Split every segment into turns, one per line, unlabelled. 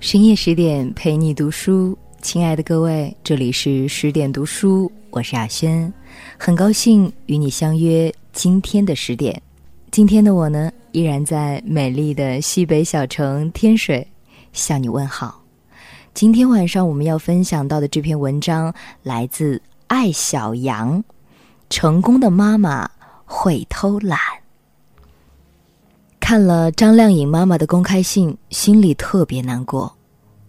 深夜十点陪你读书，亲爱的各位，这里是十点读书，我是亚轩，很高兴与你相约今天的十点。今天的我呢，依然在美丽的西北小城天水向你问好。今天晚上我们要分享到的这篇文章来自爱小羊，成功的妈妈会偷懒。看了张靓颖妈妈的公开信，心里特别难过。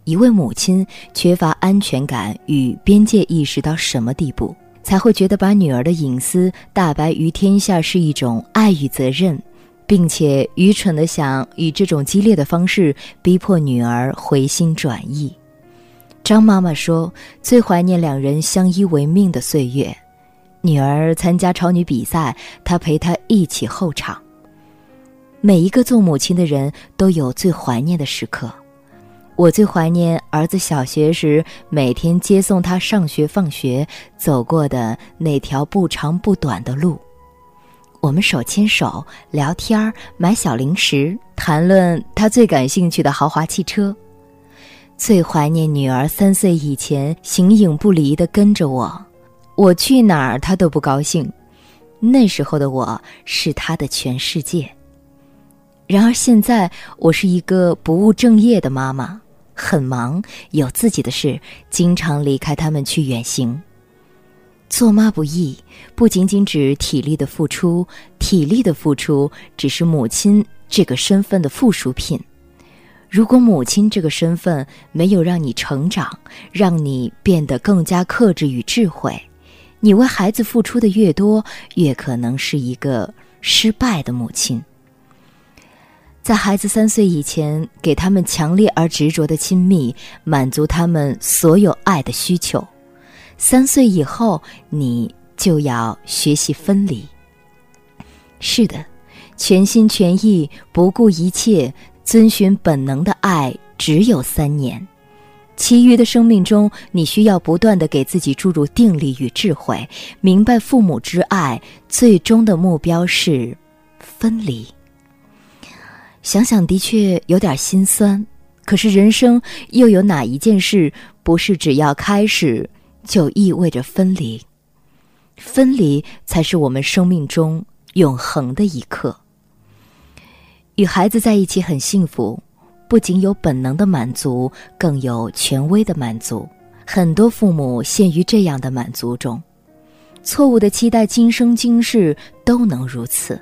一位母亲缺乏安全感与边界意识到什么地步，才会觉得把女儿的隐私大白于天下是一种爱与责任，并且愚蠢的想以这种激烈的方式逼迫女儿回心转意？张妈妈说：“最怀念两人相依为命的岁月。女儿参加超女比赛，她陪她一起候场。每一个做母亲的人都有最怀念的时刻。”我最怀念儿子小学时每天接送他上学放学走过的那条不长不短的路，我们手牵手聊天买小零食，谈论他最感兴趣的豪华汽车。最怀念女儿三岁以前形影不离的跟着我，我去哪儿她都不高兴。那时候的我是她的全世界。然而现在，我是一个不务正业的妈妈。很忙，有自己的事，经常离开他们去远行。做妈不易，不仅仅指体力的付出，体力的付出只是母亲这个身份的附属品。如果母亲这个身份没有让你成长，让你变得更加克制与智慧，你为孩子付出的越多，越可能是一个失败的母亲。在孩子三岁以前，给他们强烈而执着的亲密，满足他们所有爱的需求；三岁以后，你就要学习分离。是的，全心全意、不顾一切、遵循本能的爱，只有三年。其余的生命中，你需要不断的给自己注入定力与智慧，明白父母之爱最终的目标是分离。想想的确有点心酸，可是人生又有哪一件事不是只要开始就意味着分离？分离才是我们生命中永恒的一刻。与孩子在一起很幸福，不仅有本能的满足，更有权威的满足。很多父母陷于这样的满足中，错误的期待今生今世都能如此。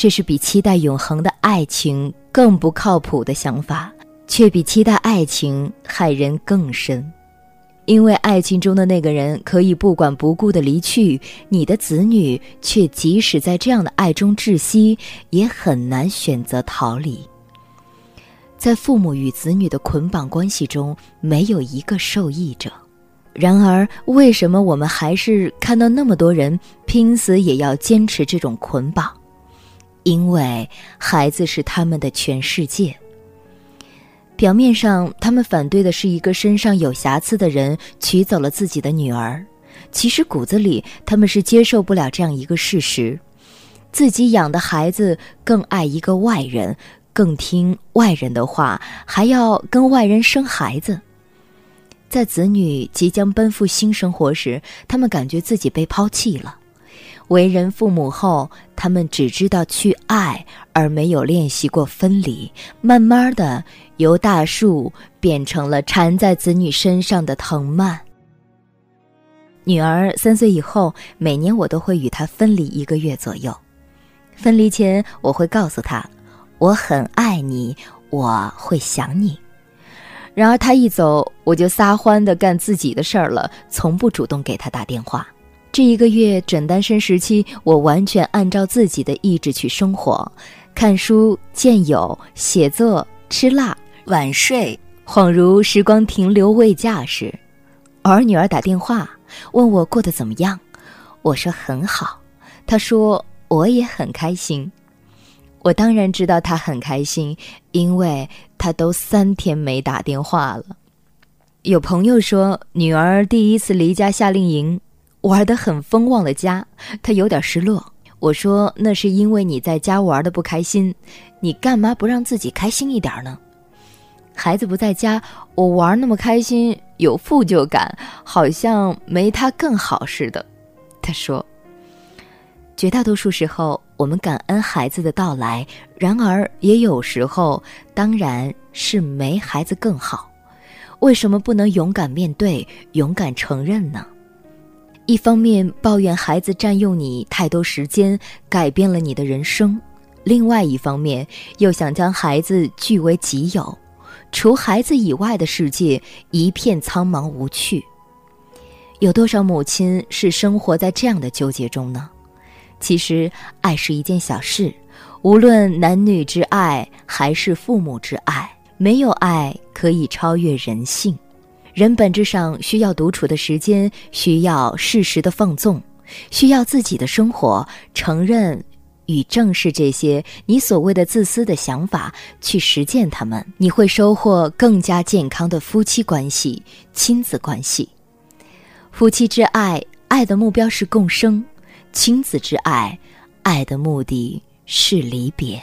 这是比期待永恒的爱情更不靠谱的想法，却比期待爱情害人更深。因为爱情中的那个人可以不管不顾的离去，你的子女却即使在这样的爱中窒息，也很难选择逃离。在父母与子女的捆绑关系中，没有一个受益者。然而，为什么我们还是看到那么多人拼死也要坚持这种捆绑？因为孩子是他们的全世界。表面上，他们反对的是一个身上有瑕疵的人娶走了自己的女儿，其实骨子里他们是接受不了这样一个事实：自己养的孩子更爱一个外人，更听外人的话，还要跟外人生孩子。在子女即将奔赴新生活时，他们感觉自己被抛弃了。为人父母后，他们只知道去爱，而没有练习过分离。慢慢的，由大树变成了缠在子女身上的藤蔓。女儿三岁以后，每年我都会与她分离一个月左右。分离前，我会告诉她，我很爱你，我会想你。然而她一走，我就撒欢的干自己的事儿了，从不主动给她打电话。这一个月准单身时期，我完全按照自己的意志去生活，看书、见友、写作、吃辣、晚睡，恍如时光停留未驾驶。偶尔女儿打电话问我过得怎么样，我说很好，她说我也很开心。我当然知道他很开心，因为他都三天没打电话了。有朋友说，女儿第一次离家夏令营，玩得很疯，忘了家，他有点失落。我说，那是因为你在家玩的不开心，你干嘛不让自己开心一点呢？孩子不在家，我玩那么开心，有负疚感，好像没他更好似的。他说，绝大多数时候。我们感恩孩子的到来，然而也有时候，当然是没孩子更好。为什么不能勇敢面对、勇敢承认呢？一方面抱怨孩子占用你太多时间，改变了你的人生；另外一方面又想将孩子据为己有，除孩子以外的世界一片苍茫无趣。有多少母亲是生活在这样的纠结中呢？其实，爱是一件小事，无论男女之爱还是父母之爱，没有爱可以超越人性。人本质上需要独处的时间，需要适时的放纵，需要自己的生活。承认与正视这些你所谓的自私的想法，去实践它们，你会收获更加健康的夫妻关系、亲子关系。夫妻之爱，爱的目标是共生。亲子之爱，爱的目的是离别。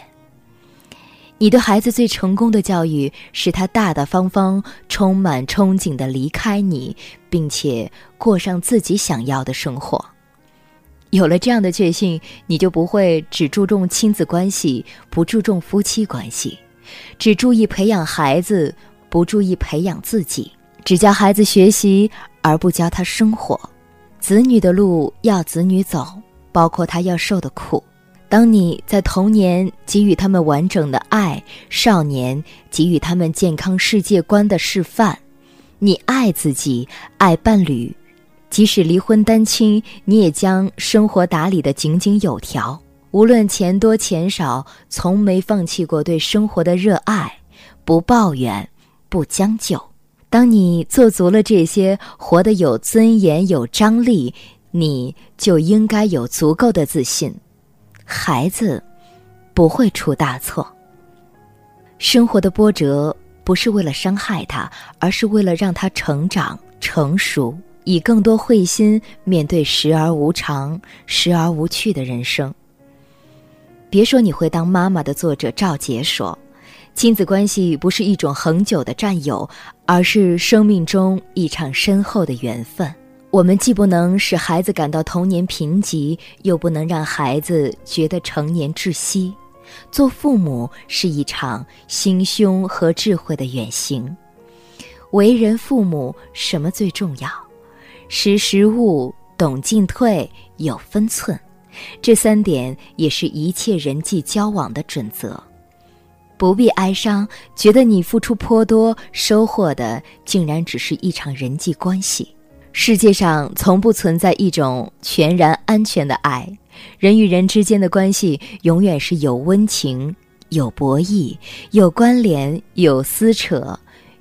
你对孩子最成功的教育，是他大大方方、充满憧憬的离开你，并且过上自己想要的生活。有了这样的决心，你就不会只注重亲子关系，不注重夫妻关系；只注意培养孩子，不注意培养自己；只教孩子学习，而不教他生活。子女的路要子女走，包括他要受的苦。当你在童年给予他们完整的爱，少年给予他们健康世界观的示范，你爱自己，爱伴侣，即使离婚单亲，你也将生活打理得井井有条。无论钱多钱少，从没放弃过对生活的热爱，不抱怨，不将就。当你做足了这些，活得有尊严、有张力，你就应该有足够的自信。孩子不会出大错。生活的波折不是为了伤害他，而是为了让他成长、成熟，以更多慧心面对时而无常、时而无趣的人生。别说你会当妈妈的作者赵杰说。亲子关系不是一种恒久的占有，而是生命中一场深厚的缘分。我们既不能使孩子感到童年贫瘠，又不能让孩子觉得成年窒息。做父母是一场心胸和智慧的远行。为人父母，什么最重要？识时务，懂进退，有分寸。这三点也是一切人际交往的准则。不必哀伤，觉得你付出颇多，收获的竟然只是一场人际关系。世界上从不存在一种全然安全的爱，人与人之间的关系永远是有温情、有博弈、有关联、有撕扯。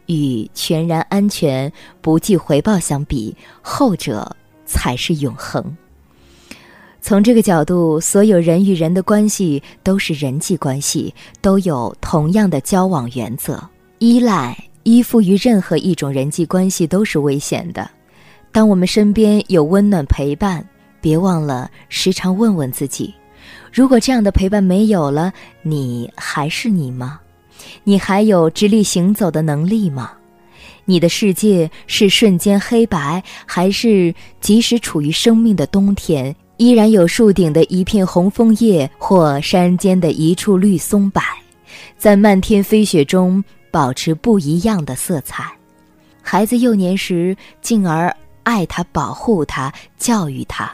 与全然安全、不计回报相比，后者才是永恒。从这个角度，所有人与人的关系都是人际关系，都有同样的交往原则。依赖、依附于任何一种人际关系都是危险的。当我们身边有温暖陪伴，别忘了时常问问自己：如果这样的陪伴没有了，你还是你吗？你还有直立行走的能力吗？你的世界是瞬间黑白，还是即使处于生命的冬天？依然有树顶的一片红枫叶，或山间的一处绿松柏，在漫天飞雪中保持不一样的色彩。孩子幼年时，进而爱他、保护他、教育他；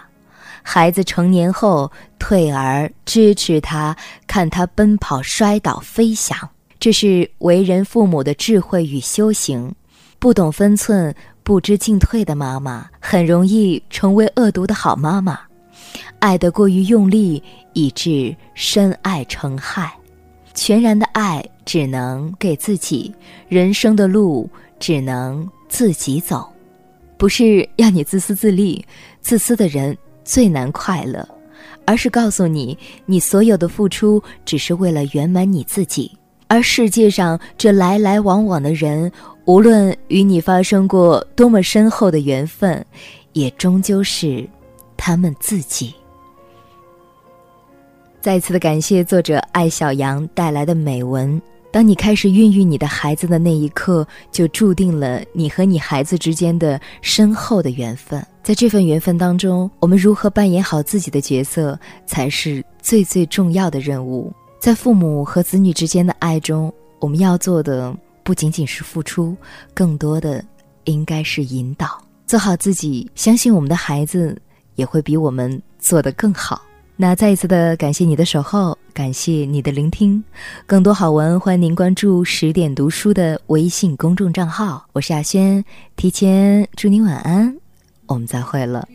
孩子成年后，退而支持他，看他奔跑、摔倒、飞翔。这是为人父母的智慧与修行。不懂分寸、不知进退的妈妈，很容易成为恶毒的好妈妈。爱得过于用力，以致深爱成害。全然的爱只能给自己，人生的路只能自己走。不是要你自私自利，自私的人最难快乐，而是告诉你，你所有的付出只是为了圆满你自己。而世界上这来来往往的人，无论与你发生过多么深厚的缘分，也终究是他们自己。再次的感谢作者艾小羊带来的美文。当你开始孕育你的孩子的那一刻，就注定了你和你孩子之间的深厚的缘分。在这份缘分当中，我们如何扮演好自己的角色，才是最最重要的任务。在父母和子女之间的爱中，我们要做的不仅仅是付出，更多的应该是引导。做好自己，相信我们的孩子也会比我们做得更好。那再一次的感谢你的守候。感谢你的聆听，更多好文欢迎您关注十点读书的微信公众账号。我是亚轩，提前祝您晚安，我们再会了。